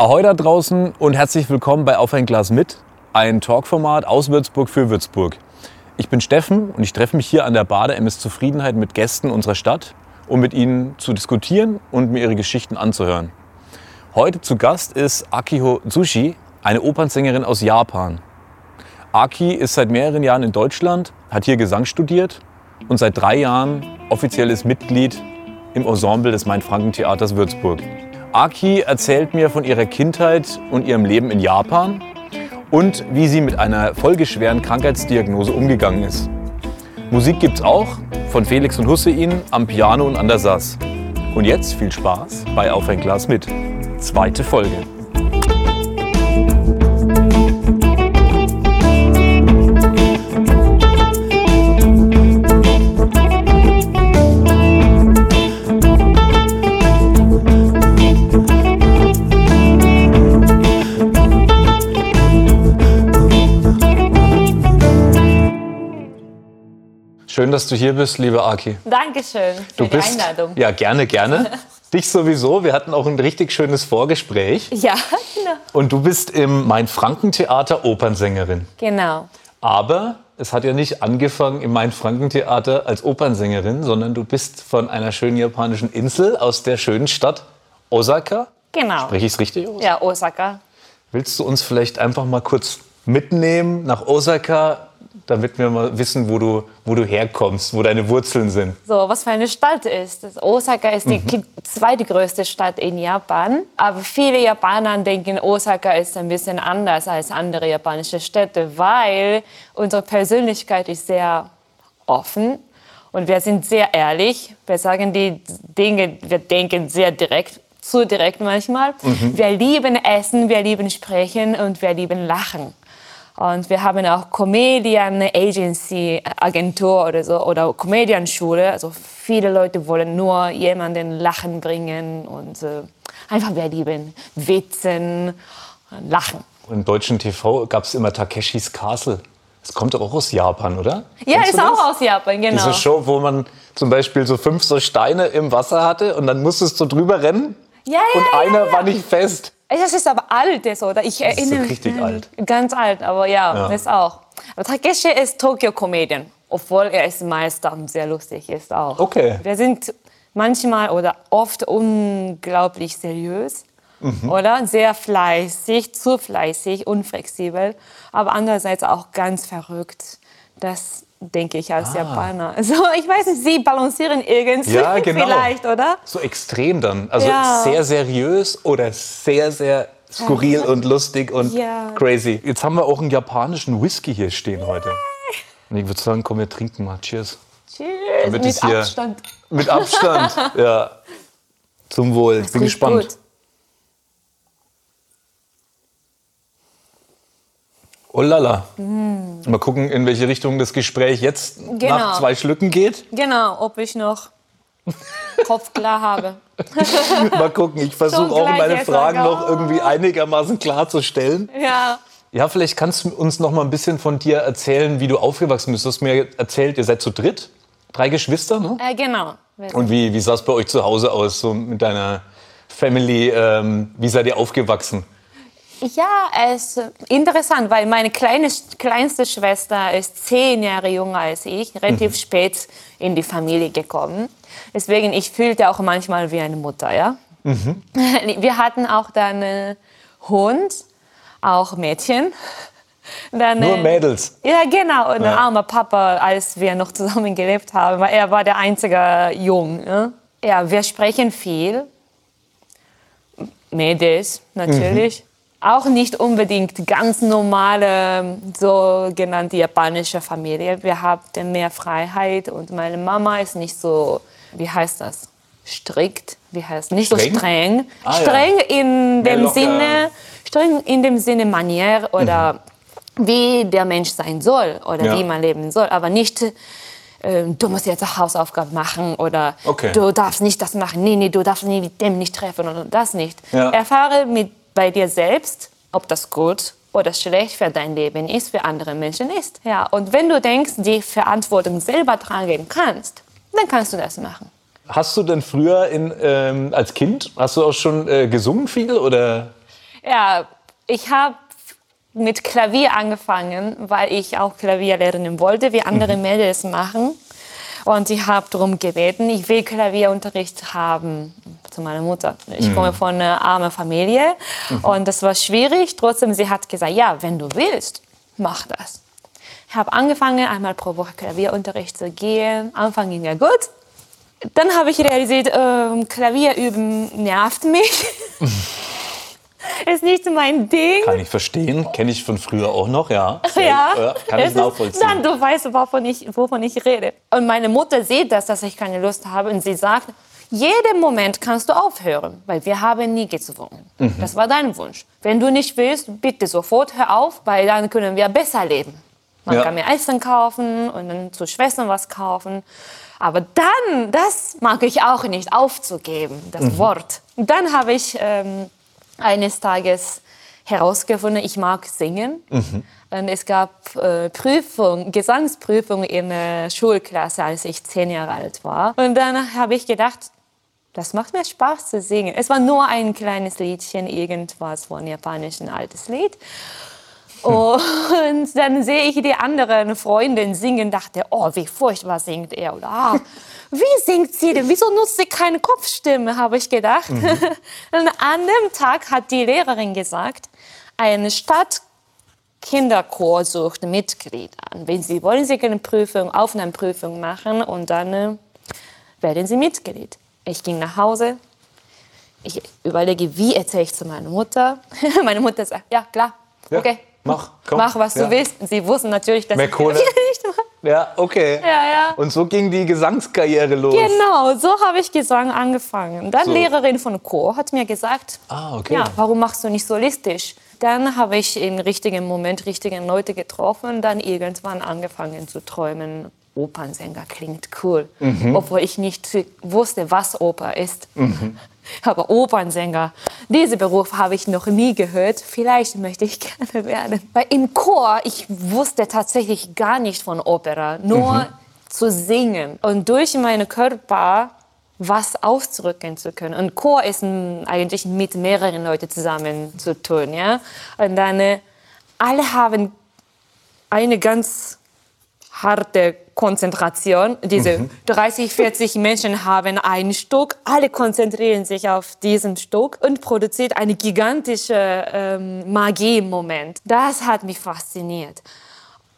Ahoi da draußen und herzlich willkommen bei Auf ein Glas mit, ein Talkformat aus Würzburg für Würzburg. Ich bin Steffen und ich treffe mich hier an der Bar der MS Zufriedenheit mit Gästen unserer Stadt, um mit ihnen zu diskutieren und mir ihre Geschichten anzuhören. Heute zu Gast ist Akiho Tsushi, eine Opernsängerin aus Japan. Aki ist seit mehreren Jahren in Deutschland, hat hier Gesang studiert und seit drei Jahren offizielles Mitglied im Ensemble des Main-Franken-Theaters Würzburg. Aki erzählt mir von ihrer Kindheit und ihrem Leben in Japan und wie sie mit einer folgeschweren Krankheitsdiagnose umgegangen ist. Musik gibt's auch von Felix und Hussein am Piano und an der Sass. Und jetzt viel Spaß bei Auf ein Glas mit. Zweite Folge. Schön, dass du hier bist, liebe Aki. Dankeschön für Du die bist Einladung. ja gerne, gerne. Dich sowieso. Wir hatten auch ein richtig schönes Vorgespräch. Ja, genau. Und du bist im Main-Franken-Theater Opernsängerin. genau. Aber es hat ja nicht angefangen im Main-Franken-Theater als Opernsängerin, sondern du bist von einer schönen japanischen Insel aus der schönen Stadt Osaka. Genau. Spreche ich es richtig aus? Ja, Osaka. Willst du uns vielleicht einfach mal kurz mitnehmen nach Osaka, damit wir mal wissen, wo du, wo du herkommst, wo deine Wurzeln sind? So, was für eine Stadt ist. Das Osaka ist die ki- zweitgrößte Stadt in Japan. Aber viele Japaner denken, Osaka ist ein bisschen anders als andere japanische Städte, weil unsere Persönlichkeit ist sehr offen und wir sind sehr ehrlich. Wir sagen die Dinge, wir denken sehr direkt, zu direkt manchmal. Wir lieben Essen, wir lieben Sprechen und wir lieben Lachen. Und wir haben auch Comedian Agency Agentur oder so oder Comedianschule. Also viele Leute wollen nur jemanden lachen bringen und äh, einfach wir lieben Witzen, Lachen. Im deutschen TV gab es immer Takeshis Castle. Das kommt doch auch aus Japan, oder? Ja, Kennst ist auch aus Japan, genau. Diese Show, wo man zum Beispiel so fünf so Steine im Wasser hatte und dann musstest du drüber rennen Ja, ja, und ja, einer war nicht fest. Das ist aber altes, oder? Ich so erinnere richtig mich. alt. Ganz alt, aber ja, Ja. ist auch. Aber Takeshi ist Tokyo-Comedian, obwohl er ist Meister und sehr lustig ist auch. Okay. Wir sind manchmal oder oft unglaublich seriös. Mhm. Oder sehr fleißig, zu fleißig, unflexibel, aber andererseits auch ganz verrückt. Das denke ich Ah. als Japaner. Also ich weiß nicht, Sie balancieren irgendwie Ja, genau. vielleicht, oder? So extrem dann. Also Ja. sehr seriös oder sehr, sehr skurril und lustig und Ja. crazy. Jetzt haben wir auch einen japanischen Whisky hier stehen heute. Und ich würde sagen, komm, wir trinken mal. Cheers. Tschüss, Damit mit Abstand. Mit Abstand. ja. Zum Wohl. Ich bin gespannt. gut. Oh lala. Mal gucken, in welche Richtung das Gespräch jetzt Genau. nach zwei Schlücken geht. Genau, ob ich noch Kopf klar habe. Mal gucken. Ich versuche auch meine Fragen noch irgendwie einigermaßen klarzustellen. Ja. Ja, vielleicht kannst du uns noch mal ein bisschen von dir erzählen, wie du aufgewachsen bist. Du hast mir erzählt, ihr seid zu dritt, drei Geschwister, ne? Äh, genau. Und wie, wie sah es bei euch zu Hause aus, so mit deiner Family? Ähm, wie seid ihr aufgewachsen? Ja, es ist interessant, weil meine kleine, kleinste Schwester ist zehn Jahre jünger als ich, relativ spät in die Familie gekommen. Deswegen, ich fühlte auch manchmal wie eine Mutter, ja. Wir hatten auch dann äh, Hund, auch Mädchen. Dann, Nur äh, Mädels. Ja, genau. Und Ja. der arme Papa, als wir noch zusammen gelebt haben, weil er war der einzige Jung. Ne? Ja, wir sprechen viel. Mädels natürlich. Auch nicht unbedingt ganz normale, sogenannte japanische Familie. Wir haben mehr Freiheit und meine Mama ist nicht so, wie heißt das? Strikt, wie heißt nicht Streng? so streng. Ah, ja. streng in Mehr dem locker. Sinne, streng in dem Sinne Manier oder wie der Mensch sein soll oder Ja. wie man leben soll, aber nicht äh, du musst jetzt Hausaufgaben machen oder Okay. du darfst nicht das machen, nee, nee, du darfst nie mit dem nicht treffen oder das nicht. Ja. Erfahre mit bei dir selbst, ob das gut oder schlecht für dein Leben ist, für andere Menschen ist. Ja, und wenn du denkst, die Verantwortung selber tragen kannst, dann kannst du das machen. Hast du denn früher in, ähm, als Kind, hast du auch schon äh, gesungen viel oder? Ja, ich habe mit Klavier angefangen, weil ich auch Klavier lernen wollte, wie andere mhm. Mädels machen. Und ich habe darum gebeten, ich will Klavierunterricht haben zu meiner Mutter. Ich mhm. komme von einer armen Familie mhm. und das war schwierig. Trotzdem, sie hat gesagt, ja, wenn du willst, mach das. Ich habe angefangen, einmal pro Woche Klavierunterricht zu gehen. Anfang ging ja gut. Dann habe ich realisiert, äh, Klavier üben nervt mich. ist nicht so mein Ding. Kann ich verstehen, kenne ich von früher auch noch, ja. Ja, ja kann ich nachvollziehen. Dann, du weißt, wovon ich, wovon ich rede. Und meine Mutter sieht das, dass ich keine Lust habe und sie sagt, jeden Moment kannst du aufhören, weil wir haben nie gezwungen. Mhm. Das war dein Wunsch. Wenn du nicht willst, bitte sofort hör auf, weil dann können wir besser leben. Man ja. kann mir Essen kaufen und dann zu Schwestern was kaufen. Aber dann, das mag ich auch nicht aufzugeben, das mhm. Wort. Und dann habe ich ähm, eines Tages herausgefunden, ich mag singen. Mhm. Und es gab äh, Prüfung, Gesangsprüfung in der Schulklasse, als ich zehn Jahre alt war. Und dann habe ich gedacht, das macht mir Spaß zu singen. Es war nur ein kleines Liedchen, irgendwas von japanischen altes Lied. Und dann sehe ich die anderen Freundinnen singen, dachte, oh, wie furchtbar singt er. Oder, ah, wie singt sie denn? Wieso nutzt sie keine Kopfstimme, habe ich gedacht. Mhm. Und an dem Tag hat die Lehrerin gesagt, eine Stadt Kinderchor sucht Mitglieder an. Wenn Sie wollen, Sie können Prüfung, Aufnahmeprüfung machen und dann äh, werden Sie Mitglied. Ich ging nach Hause. Ich überlege, wie erzähle ich zu meiner Mutter. Meine Mutter sagt, ja, klar, ja. okay, Mach, komm. Mach, was ja. du willst. Sie wussten natürlich, dass Mehr Kohle. ich nicht Ja, okay. Ja, ja. Und so ging die Gesangskarriere los. Genau, so habe ich Gesang angefangen. Dann so. Lehrerin von Chor hat mir gesagt, ah, okay. ja, warum machst du nicht solistisch? Dann habe ich im richtigen Moment richtige Leute getroffen und dann irgendwann angefangen zu träumen. Opernsänger klingt cool, mhm. obwohl ich nicht wusste, was Oper ist. Mhm. Aber Opernsänger, diesen Beruf habe ich noch nie gehört. Vielleicht möchte ich gerne werden. Weil im Chor, ich wusste tatsächlich gar nicht von Opera, nur mhm. zu singen. Und durch meinen Körper was ausdrücken zu können. Und Chor ist eigentlich mit mehreren Leuten zusammen zu tun. Ja? Und dann, äh, alle haben eine ganz harte Konzentration. Diese mhm. 30, 40 Menschen haben ein Stück, alle konzentrieren sich auf diesen Stück und produziert eine gigantische ähm, Magie-Moment. Das hat mich fasziniert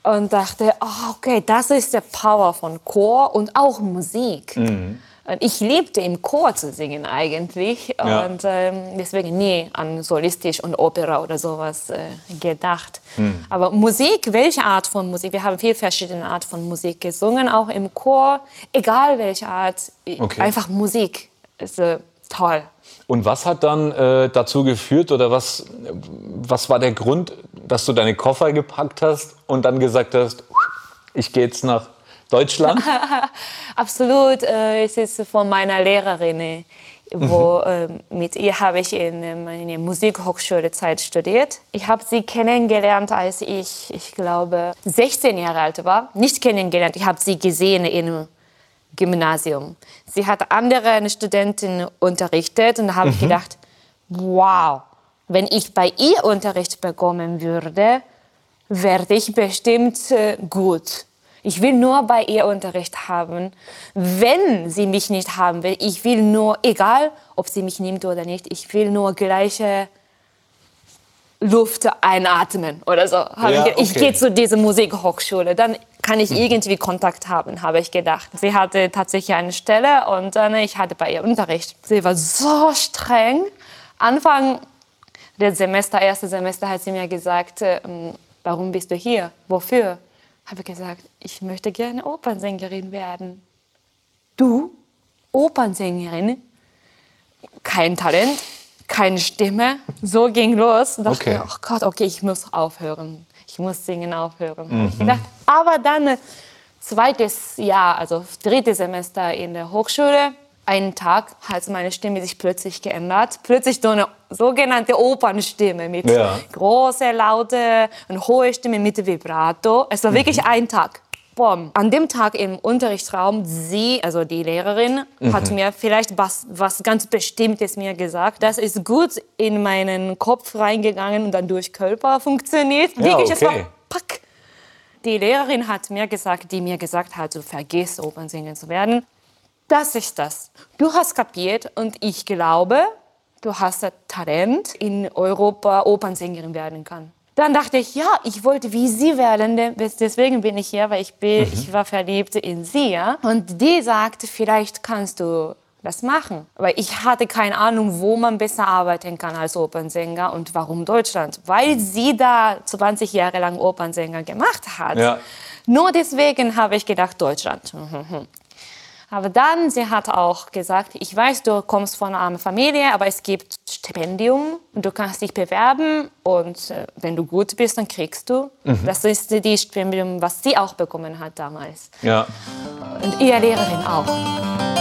und dachte, oh, okay, das ist der Power von Chor und auch Musik. Mhm. Ich liebte im Chor zu singen eigentlich ja. und ähm, deswegen nie an Solistisch und Opera oder sowas äh, gedacht. Hm. Aber Musik, welche Art von Musik? Wir haben viele verschiedene Art von Musik gesungen, auch im Chor, egal welche Art, okay. einfach Musik ist äh, toll. Und was hat dann äh, dazu geführt oder was, was war der Grund, dass du deine Koffer gepackt hast und dann gesagt hast, ich gehe jetzt nach Deutschland? Absolut. Äh, es ist von meiner Lehrerin. Wo, mhm. äh, mit ihr habe ich in äh, meiner Musikhochschulezeit studiert. Ich habe sie kennengelernt, als ich, ich glaube, 16 Jahre alt war. Nicht kennengelernt, ich habe sie gesehen im Gymnasium. Sie hat andere Studenten unterrichtet und da habe mhm. ich gedacht, wow, wenn ich bei ihr Unterricht bekommen würde, werde ich bestimmt äh, gut. Ich will nur bei ihr Unterricht haben. Wenn sie mich nicht haben will, ich will nur, egal ob sie mich nimmt oder nicht, ich will nur gleiche Luft einatmen oder so. Ja, ich, ich gehe zu dieser Musikhochschule, dann kann ich irgendwie Kontakt haben, habe ich gedacht. Sie hatte tatsächlich eine Stelle und dann ich hatte bei ihr Unterricht. Sie war so streng. Anfang des Semester, erste Semester, hat sie mir gesagt, ähm, warum bist du hier? Wofür? Habe gesagt, ich möchte gerne Opernsängerin werden. Du? Opernsängerin? Kein Talent, keine Stimme. So ging los. Und dachte, okay. oh Gott, okay, ich muss aufhören. Ich muss singen aufhören. Mhm. Ich dachte, aber dann zweites Jahr, also drittes Semester in der Hochschule, einen Tag hat meine Stimme sich plötzlich geändert. Plötzlich so eine sogenannte Opernstimme mit ja. großer, laute und hohe Stimme mit Vibrato. Es war wirklich mhm. ein Tag. boom, an dem Tag im Unterrichtsraum, sie, also die Lehrerin, mhm. hat mir vielleicht was, was ganz Bestimmtes mir gesagt. Das ist gut in meinen Kopf reingegangen und dann durch Körper funktioniert. Ja, Wirklich, okay. es war pack. Die Lehrerin hat mir gesagt, die mir gesagt hat, du vergisst Opernsingen zu werden. Das ist das. Du hast kapiert und ich glaube, du hast das Talent, in Europa Opernsängerin werden kann. Dann dachte ich, ja, ich wollte wie sie werden, deswegen bin ich hier, weil ich, bin, mhm. ich war verliebt in sie. Ja? Und die sagte, vielleicht kannst du das machen. Weil ich hatte keine Ahnung, wo man besser arbeiten kann als Opernsänger und warum Deutschland. Weil sie da 20 Jahre lang Opernsänger gemacht hat. Ja. Nur deswegen habe ich gedacht, Deutschland. Aber dann, sie hat auch gesagt, ich weiß, du kommst von einer armen Familie, aber es gibt Stipendium und du kannst dich bewerben und äh, wenn du gut bist, dann kriegst du. Mhm. Das ist die Stipendium, was sie auch bekommen hat damals. Ja. Und ihre Lehrerin auch.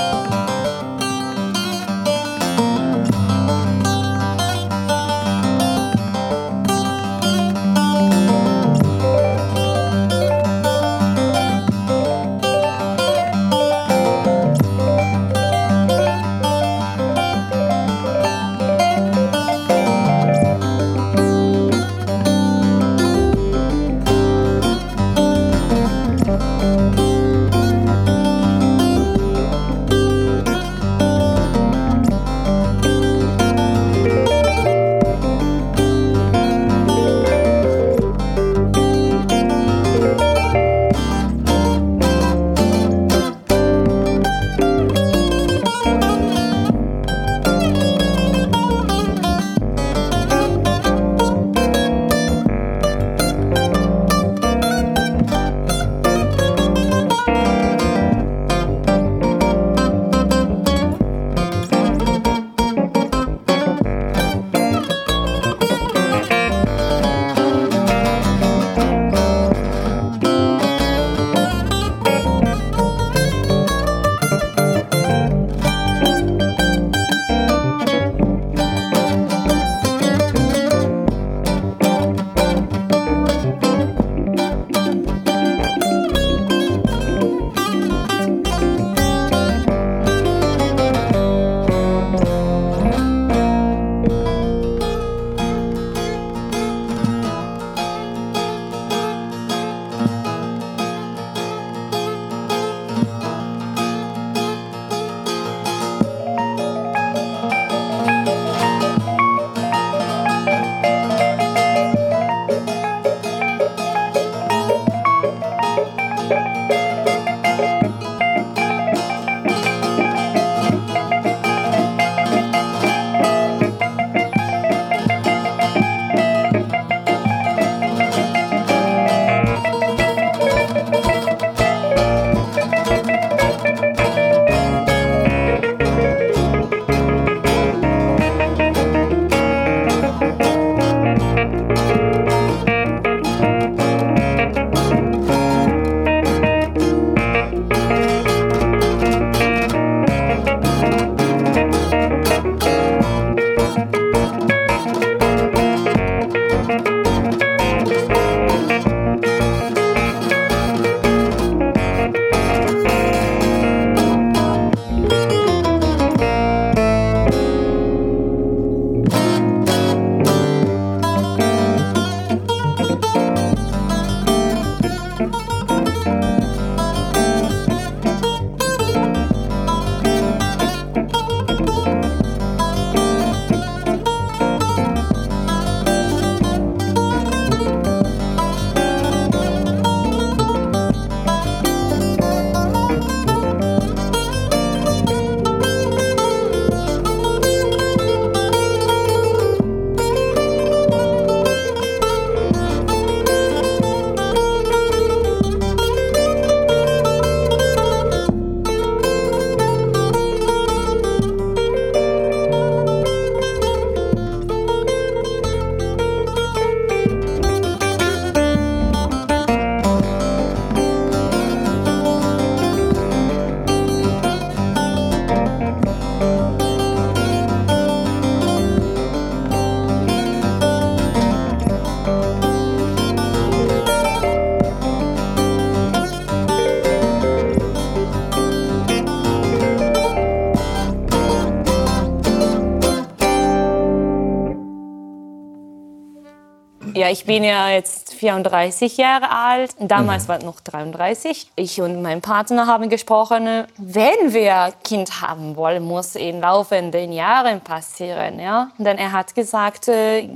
Bin ja jetzt 34 Jahre alt. Damals mhm. war ich noch 33. Ich und mein Partner haben gesprochen, wenn wir Kind haben wollen, muss in laufenden Jahren passieren. Ja? Denn er hat gesagt, äh,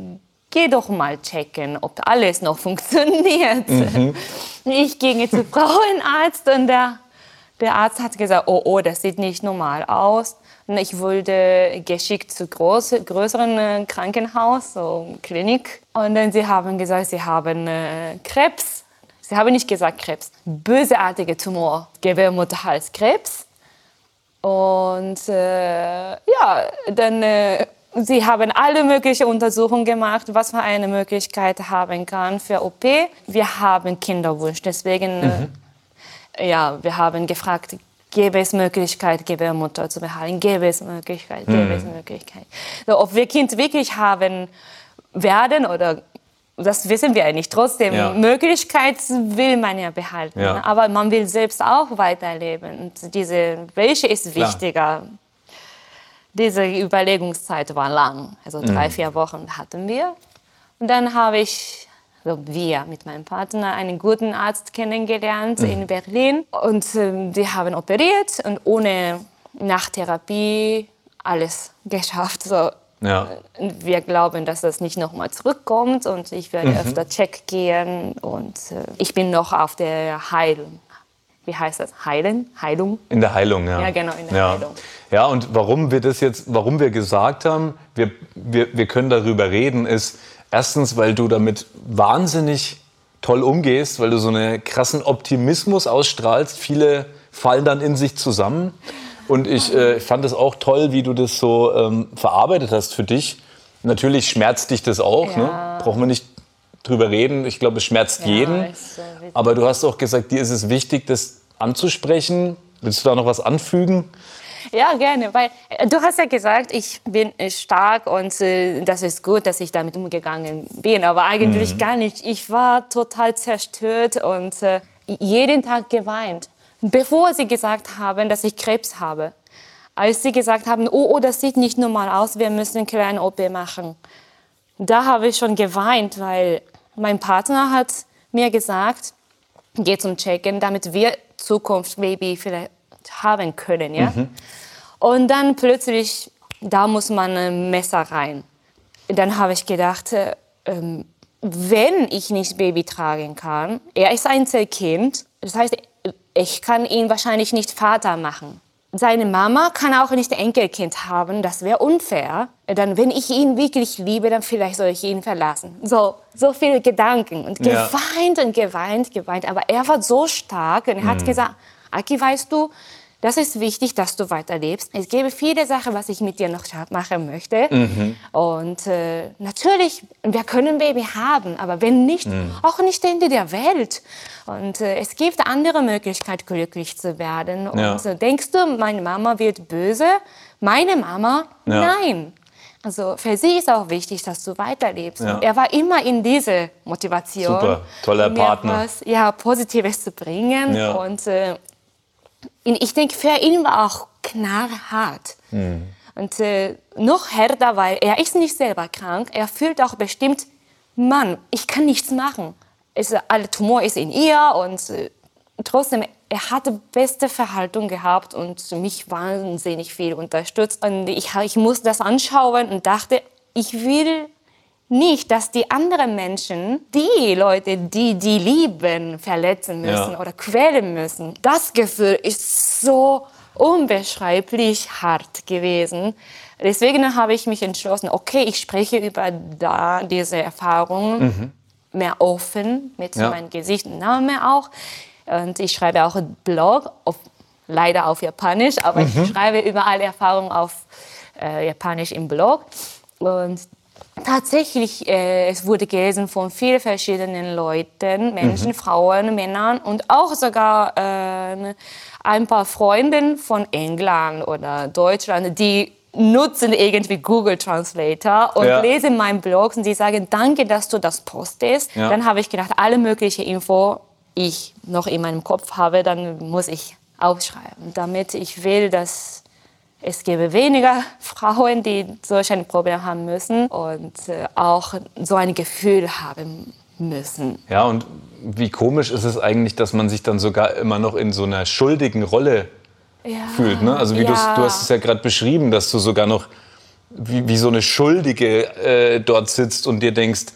geh doch mal checken, ob alles noch funktioniert. Mhm. Ich ging zum Frauenarzt und der, der Arzt hat gesagt, oh, oh, das sieht nicht normal aus. Ich wurde geschickt zu groß, größeren äh, Krankenhaus, so Klinik. Und dann sie haben gesagt, sie haben äh, Krebs. Sie haben nicht gesagt Krebs, bösartige Tumor, Gebärmutterhalskrebs. Und äh, ja, dann äh, sie haben alle möglichen Untersuchungen gemacht, was man eine Möglichkeit haben kann für OP. Wir haben Kinderwunsch, deswegen mhm. äh, ja, wir haben gefragt, gäbe es Möglichkeit, Gebärmutter zu behalten, gäbe es Möglichkeit, gäbe mhm. es Möglichkeit. So, ob wir Kind wirklich haben werden oder das wissen wir ja nicht. Trotzdem, ja. Möglichkeit will man ja behalten. Ja. Ne? Aber man will selbst auch weiterleben. Und diese, welche ist wichtiger? Klar. Diese Überlegungszeit war lang. Also drei, mhm. vier Wochen hatten wir. Und dann habe ich also wir mit meinem Partner einen guten Arzt kennengelernt mhm. in Berlin und äh, die haben operiert und ohne Nachtherapie alles geschafft. So, ja. Wir glauben, dass das nicht nochmal zurückkommt und ich werde mhm. öfter check gehen und äh, ich bin noch auf der Heilung. Wie heißt das? Heilen? Heilung? In der Heilung, ja. Ja, genau, in der ja. Heilung. Ja, und warum wir das jetzt, warum wir gesagt haben, wir, wir, wir können darüber reden, ist, Erstens, weil du damit wahnsinnig toll umgehst, weil du so einen krassen Optimismus ausstrahlst. Viele fallen dann in sich zusammen. Und ich äh, fand es auch toll, wie du das so ähm, verarbeitet hast für dich. Natürlich schmerzt dich das auch. Ja. Ne? Brauchen wir nicht drüber reden. Ich glaube, es schmerzt ja, jeden. So Aber du hast auch gesagt, dir ist es wichtig, das anzusprechen. Willst du da noch was anfügen? Ja, gerne, weil äh, du hast ja gesagt, ich bin äh, stark und äh, das ist gut, dass ich damit umgegangen bin, aber eigentlich mhm. gar nicht. Ich war total zerstört und äh, jeden Tag geweint, bevor sie gesagt haben, dass ich Krebs habe. Als sie gesagt haben, oh, oh, das sieht nicht normal aus, wir müssen eine kleine OP machen. Da habe ich schon geweint, weil mein Partner hat mir gesagt, geh zum Checken, damit wir Zukunftsbaby vielleicht haben können. Ja? Mhm. Und dann plötzlich, da muss man ein Messer rein. Dann habe ich gedacht, äh, ähm, wenn ich nicht Baby tragen kann, er ist Einzelkind, das heißt, ich kann ihn wahrscheinlich nicht Vater machen. Seine Mama kann auch nicht Enkelkind haben, das wäre unfair. Dann, wenn ich ihn wirklich liebe, dann vielleicht soll ich ihn verlassen. So, so viele Gedanken und geweint ja. und geweint, geweint. Aber er war so stark und er hat mhm. gesagt, Aki, weißt du, das ist wichtig, dass du weiterlebst. Es gäbe viele Sachen, was ich mit dir noch machen möchte. Mhm. Und äh, natürlich, wir können Baby haben, aber wenn nicht, mhm. auch nicht Ende der Welt. Und äh, es gibt andere Möglichkeiten, glücklich zu werden. Ja. Und äh, denkst du, meine Mama wird böse? Meine Mama? Ja. Nein. Also für sie ist auch wichtig, dass du weiterlebst. Ja. Er war immer in diese Motivation. Super, toller Partner. Was, ja, Positives zu bringen. Ja. Und äh, ich denke, für ihn war auch knallhart. Mhm. Und äh, noch härter, weil er ist nicht selber krank. Er fühlt auch bestimmt, Mann, ich kann nichts machen. Es, alle Tumor ist in ihr und äh, trotzdem, er hatte beste Verhaltung gehabt und mich wahnsinnig viel unterstützt. Und ich, ich musste das anschauen und dachte, ich will nicht, dass die anderen Menschen, die Leute, die die lieben, verletzen müssen ja. oder quälen müssen. Das Gefühl ist so unbeschreiblich hart gewesen. Deswegen habe ich mich entschlossen, okay, ich spreche über da diese Erfahrungen mhm. mehr offen mit ja. meinem Gesicht und Namen auch. Und ich schreibe auch einen Blog, auf, leider auf Japanisch, aber mhm. ich schreibe über alle Erfahrungen auf äh, Japanisch im Blog. Und Tatsächlich, äh, es wurde gelesen von vielen verschiedenen Leuten, Menschen, mhm. Frauen, Männern und auch sogar äh, ein paar Freunden von England oder Deutschland, die nutzen irgendwie Google Translator und ja. lesen meinen Blog und die sagen, danke, dass du das postest. Ja. Dann habe ich gedacht, alle möglichen Info, ich noch in meinem Kopf habe, dann muss ich aufschreiben, damit ich will, dass es gäbe weniger Frauen, die solch ein Problem haben müssen und äh, auch so ein Gefühl haben müssen. Ja, und wie komisch ist es eigentlich, dass man sich dann sogar immer noch in so einer schuldigen Rolle ja. fühlt. Ne? Also wie ja. du hast es ja gerade beschrieben, dass du sogar noch wie, wie so eine Schuldige äh, dort sitzt und dir denkst,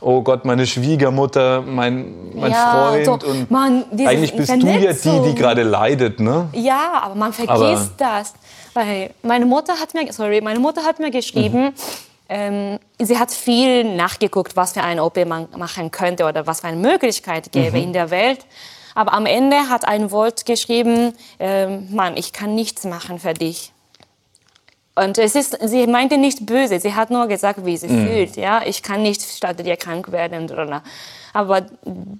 oh Gott, meine Schwiegermutter, mein, mein ja, Freund. So, und man, eigentlich bist du ja die, die gerade leidet, ne? Ja, aber man vergisst aber das. Weil meine Mutter hat mir, sorry, meine Mutter hat mir geschrieben, mhm. ähm, sie hat viel nachgeguckt, was für eine OP man machen könnte oder was für eine Möglichkeit gäbe mhm. in der Welt. Aber am Ende hat ein Wort geschrieben, ähm, Mann, ich kann nichts machen für dich. Und es ist, sie meinte nicht böse, sie hat nur gesagt, wie sie mm. fühlt. Ja, ich kann nicht statt dir krank werden. Aber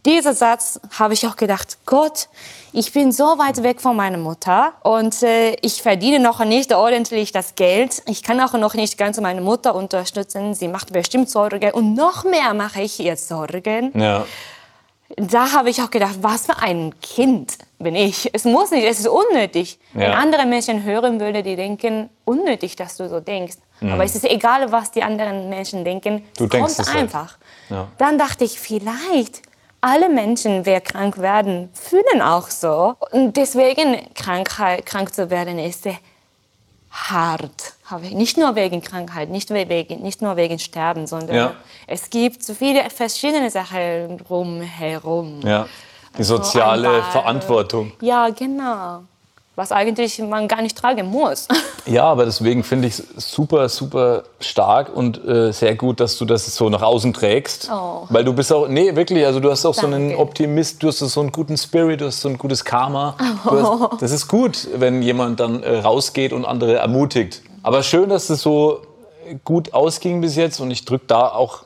dieser Satz habe ich auch gedacht, Gott, ich bin so weit weg von meiner Mutter und äh, ich verdiene noch nicht ordentlich das Geld. Ich kann auch noch nicht ganz meine Mutter unterstützen. Sie macht bestimmt Sorgen und noch mehr mache ich ihr Sorgen. Ja da habe ich auch gedacht, was für ein Kind bin ich. Es muss nicht, es ist unnötig. Ja. Wenn andere Menschen hören würden, die denken, unnötig, dass du so denkst. Mhm. Aber es ist egal, was die anderen Menschen denken. Du es denkst kommt es halt. einfach. Ja. Dann dachte ich, vielleicht alle Menschen, die krank werden, fühlen auch so. Und deswegen Krankheit, krank zu werden ist hart. Nicht nur wegen Krankheit, nicht, wegen, nicht nur wegen Sterben, sondern ja. es gibt so viele verschiedene Sachen drumherum. Ja, die soziale also Verantwortung. Ja, genau was eigentlich man gar nicht tragen muss. Ja, aber deswegen finde ich es super, super stark und äh, sehr gut, dass du das so nach außen trägst. Oh. Weil du bist auch, nee, wirklich, also du hast auch Danke. so einen Optimist, du hast so einen guten Spirit, du hast so ein gutes Karma. Oh. Hast, das ist gut, wenn jemand dann äh, rausgeht und andere ermutigt. Aber schön, dass es so gut ausging bis jetzt und ich drücke da auch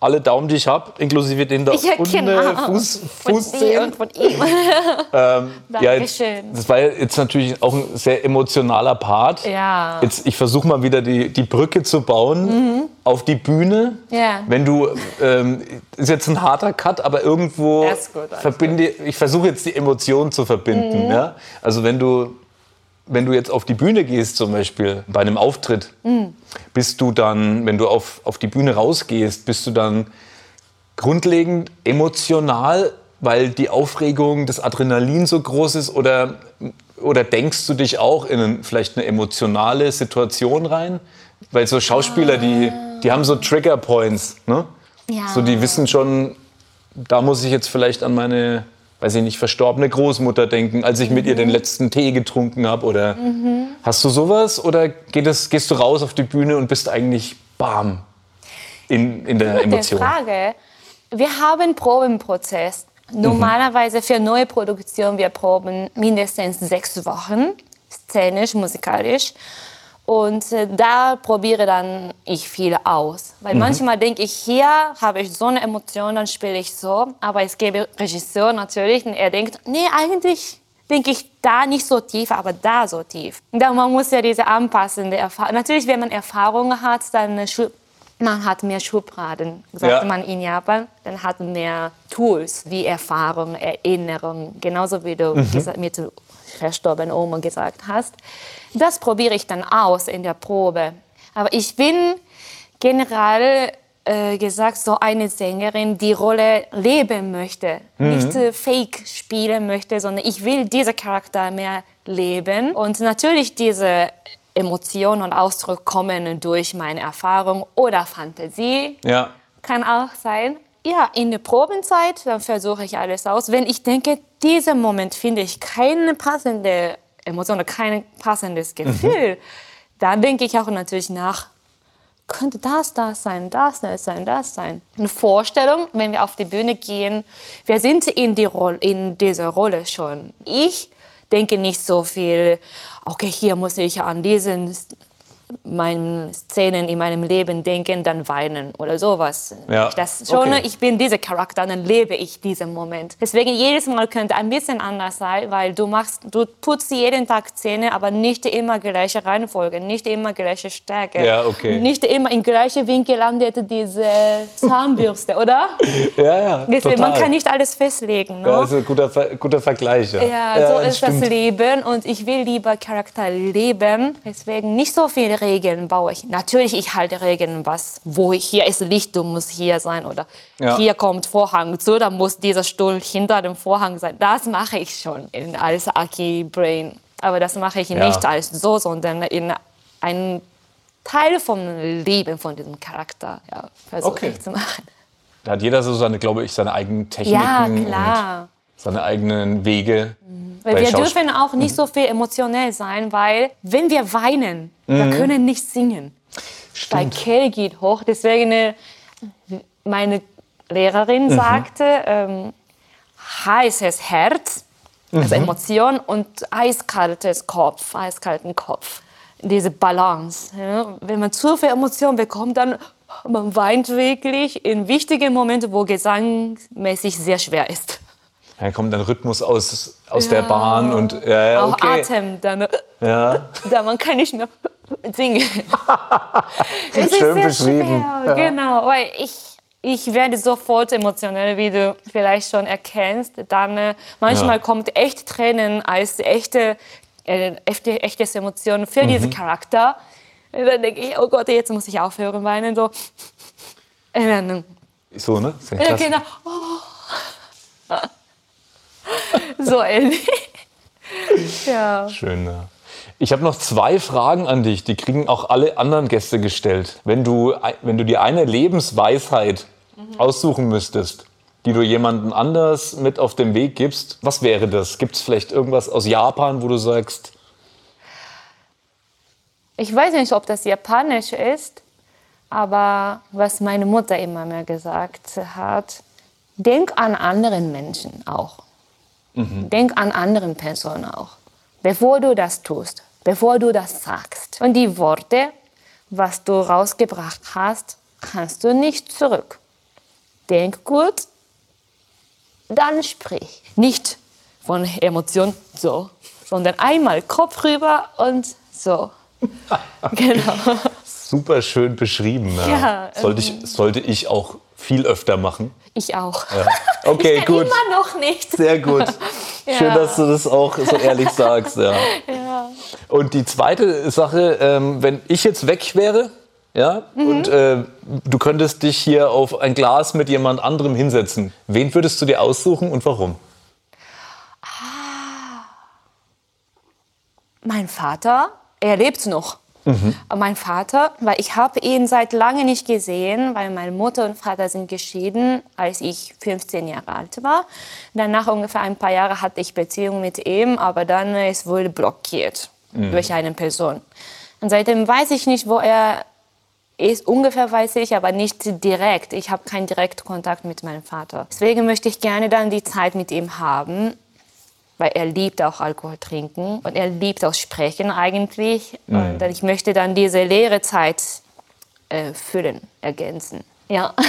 alle Daumen, die ich habe, inklusive den da ja, unten genau. Fuß, Fußzehen. und von ihm. ähm, ja, jetzt, das war jetzt natürlich auch ein sehr emotionaler Part. Ja. Jetzt, ich versuche mal wieder die, die Brücke zu bauen mhm. auf die Bühne. Ja. Wenn du, ähm, ist jetzt ein harter Cut, aber irgendwo gut, verbinde, gut. ich versuche jetzt die Emotionen zu verbinden. Mhm. Ja? Also wenn du wenn du jetzt auf die Bühne gehst, zum Beispiel bei einem Auftritt, mhm. bist du dann, wenn du auf, auf die Bühne rausgehst, bist du dann grundlegend emotional, weil die Aufregung, das Adrenalin so groß ist? Oder, oder denkst du dich auch in ein, vielleicht eine emotionale Situation rein? Weil so Schauspieler, die, die haben so Trigger Points. Ne? Ja. So, die wissen schon, da muss ich jetzt vielleicht an meine weiß ich nicht, verstorbene Großmutter denken, als ich mhm. mit ihr den letzten Tee getrunken habe? Oder mhm. hast du sowas? Oder geht das, gehst du raus auf die Bühne und bist eigentlich bam in, in der Gute Emotion? Frage. Wir haben einen Probenprozess. Mhm. Normalerweise für neue Produktionen, wir proben mindestens sechs Wochen, szenisch, musikalisch. Und äh, da probiere dann ich viel aus. Weil mhm. manchmal denke ich, hier habe ich so eine Emotion, dann spiele ich so. Aber es gebe Regisseur natürlich und er denkt, nee, eigentlich denke ich da nicht so tief, aber da so tief. Da man muss ja diese anpassende Erfahrung. Natürlich, wenn man Erfahrungen hat, dann man hat mehr Schubladen, sagt ja. man in Japan. Dann hat man mehr Tools wie Erfahrung, Erinnerung, genauso wie du mhm. mit verstorbenen Oma gesagt hast. Das probiere ich dann aus in der Probe. Aber ich bin generell äh, gesagt so eine Sängerin, die Rolle leben möchte, mhm. nicht äh, Fake spielen möchte, sondern ich will diesen Charakter mehr leben und natürlich diese Emotionen und Ausdruck kommen durch meine Erfahrung oder Fantasie. Ja. Kann auch sein. Ja, in der Probenzeit, dann versuche ich alles aus. Wenn ich denke, diesem Moment finde ich keine passende Emotion oder kein passendes mhm. Gefühl, mhm. dann denke ich auch natürlich nach, könnte das das sein, das das sein, das sein. Eine Vorstellung, wenn wir auf die Bühne gehen, wir sind in, die Rolle, in dieser Rolle schon. Ich denke nicht so viel, okay, hier muss ich an diesen meinen Szenen in meinem Leben denken, dann weinen oder sowas. Ja, Das schon, okay. ich bin dieser Charakter, dann lebe ich diesen Moment. Deswegen jedes Mal könnte ein bisschen anders sein, weil du machst, du putzt jeden Tag Zähne, aber nicht immer gleiche Reihenfolge, nicht immer gleiche Stärke. Ja, okay. Nicht immer im gleichen Winkel landet diese Zahnbürste, oder? Ja, ja. Deswegen, man total. kann nicht alles festlegen. Ne? Ja, das ist ein guter, Ver guter Vergleich. Ja, Ja, so ist stimmt. das Leben und ich will lieber Charakter leben. Deswegen nicht so viele Regeln baue ich. Natürlich, ich halte Regeln, was, wo ich, hier ist Licht, du musst hier sein oder Ja. hier kommt Vorhang zu, dann muss dieser Stuhl hinter dem Vorhang sein. Das mache ich schon in, als Aki Brain. Aber das mache ich Ja. nicht als so, sondern in ein Teil vom Leben von diesem Charakter ja, versuche Okay. ich zu machen. Da hat jeder so seine, glaube ich, seine eigenen Techniken Ja, klar. Seine eigenen Wege. Weil Bei wir dürfen auch nicht so viel emotionell sein, weil wenn wir weinen, Mhm. wir können nicht singen. Bei Kell geht hoch. Deswegen äh, meine Lehrerin Mhm. sagte, ähm, heißes Herz, also Mhm. Emotion und eiskaltes Kopf, eiskalten Kopf. Diese Balance. Ja? Wenn man zu viel Emotion bekommt, dann man weint wirklich in wichtigen Momenten, wo gesangmäßig sehr schwer ist. Da kommt ein Rhythmus aus, aus der Bahn und ja, ja, Auch okay. Atem, dann Ja. da man kann nicht mehr singen. es ist Schön sehr beschrieben. Schwer, Genau, weil ich, ich werde sofort emotionell, wie du vielleicht schon erkennst. Dann äh, manchmal Ja. kommt echt Tränen als echte, äh, echte echtes Emotion für Mhm. diesen Charakter. Und dann denke ich, oh Gott, jetzt muss ich aufhören weinen. So. Und dann, So, ne? Sehr ja, klasse. genau. Oh. so ähnlich. ja. Schön, ja. Ich habe noch zwei Fragen an dich, die kriegen auch alle anderen Gäste gestellt. Wenn du, wenn du dir eine Lebensweisheit aussuchen müsstest, die du jemandem anders mit auf den Weg gibst, was wäre das? Gibt es vielleicht irgendwas aus Japan, wo du sagst, Ich weiß nicht, ob das japanisch ist, aber was meine Mutter immer mehr gesagt hat, denk an anderen Menschen auch. Denk an anderen Personen auch, bevor du das tust, bevor du das sagst. Und die Worte, was du rausgebracht hast, kannst du nicht zurück. Denk gut, dann sprich. Nicht von Emotionen so, sondern einmal Kopf rüber und so. genau. super schön beschrieben. Ja. Ja, sollte, ich, sollte ich auch viel öfter machen. Ich auch. Okay, gut. Immer noch nicht. Sehr gut. Schön, Ja. dass du das auch so ehrlich sagst. Ja. Und die zweite Sache, ähm, wenn ich jetzt weg wäre, ja, Mhm. und äh, du könntest dich hier auf ein Glas mit jemand anderem hinsetzen, wen würdest du dir aussuchen und warum? Mein Vater, er lebt noch. Aber Mein Vater, weil ich habe ihn seit lange nicht gesehen, weil meine Mutter und Vater sind geschieden, als ich 15 Jahre alt war. Danach ungefähr ein paar Jahre hatte ich Beziehung mit ihm, aber dann äh, es wurde blockiert durch eine Person. Und seitdem weiß ich nicht, wo er ist. Ungefähr weiß ich, aber nicht direkt. Ich habe keinen Direktkontakt mit meinem Vater. Deswegen möchte ich gerne dann die Zeit mit ihm haben, weil er liebt auch Alkohol trinken und er liebt auch Sprechen eigentlich. Und dann, ich möchte dann diese leere Zeit äh, füllen, ergänzen. Ja,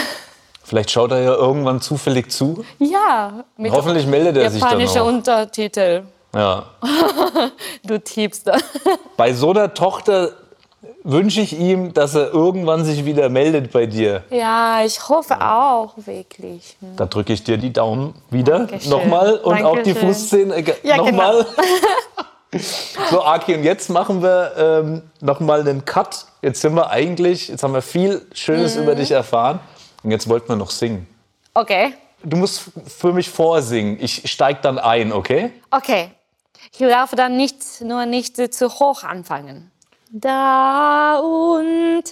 Vielleicht schaut er ja irgendwann zufällig zu. ja. Mit Hoffentlich meldet er sich dann japanischer. Untertitel. Ja. Du tippst da. Bei so einer Tochter wünsche ich ihm, dass er irgendwann sich wieder meldet bei dir. Ja, ich hoffe auch wirklich. Da drücke ich dir die Daumen wieder Dankeschön. nochmal und auch die Dankeschön. Fußzähne ge- Ja, nochmal. so, Aki, und jetzt machen wir ähm, nochmal einen Cut. Jetzt sind wir eigentlich, jetzt haben wir viel Schönes Mhm. über dich erfahren und jetzt wollten wir noch singen. Okay, Du musst für mich vorsingen. Ich steig dann ein, okay? okay. Ich darf dann nicht, nur nicht äh, zu hoch anfangen. Da unten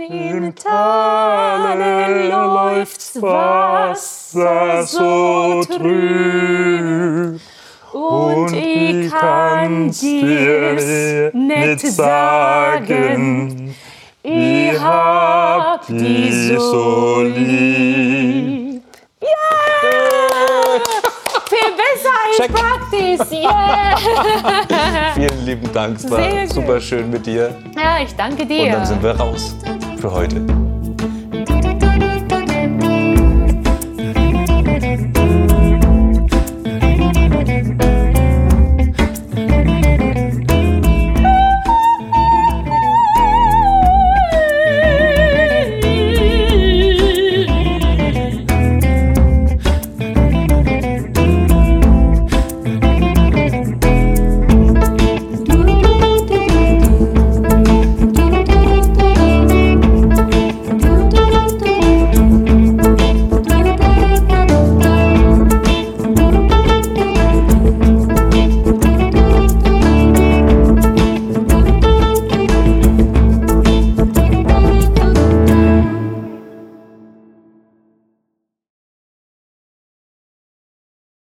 im Tale läuft's Wasser so trüb. Und ich kann dir's nicht sagen, ich hab die so lieb. Ja! Viel besser als Check. Practice. Yeah! Vielen lieben Dank, es war super schön mit dir. Ja, ich danke dir. Und dann sind wir raus für heute.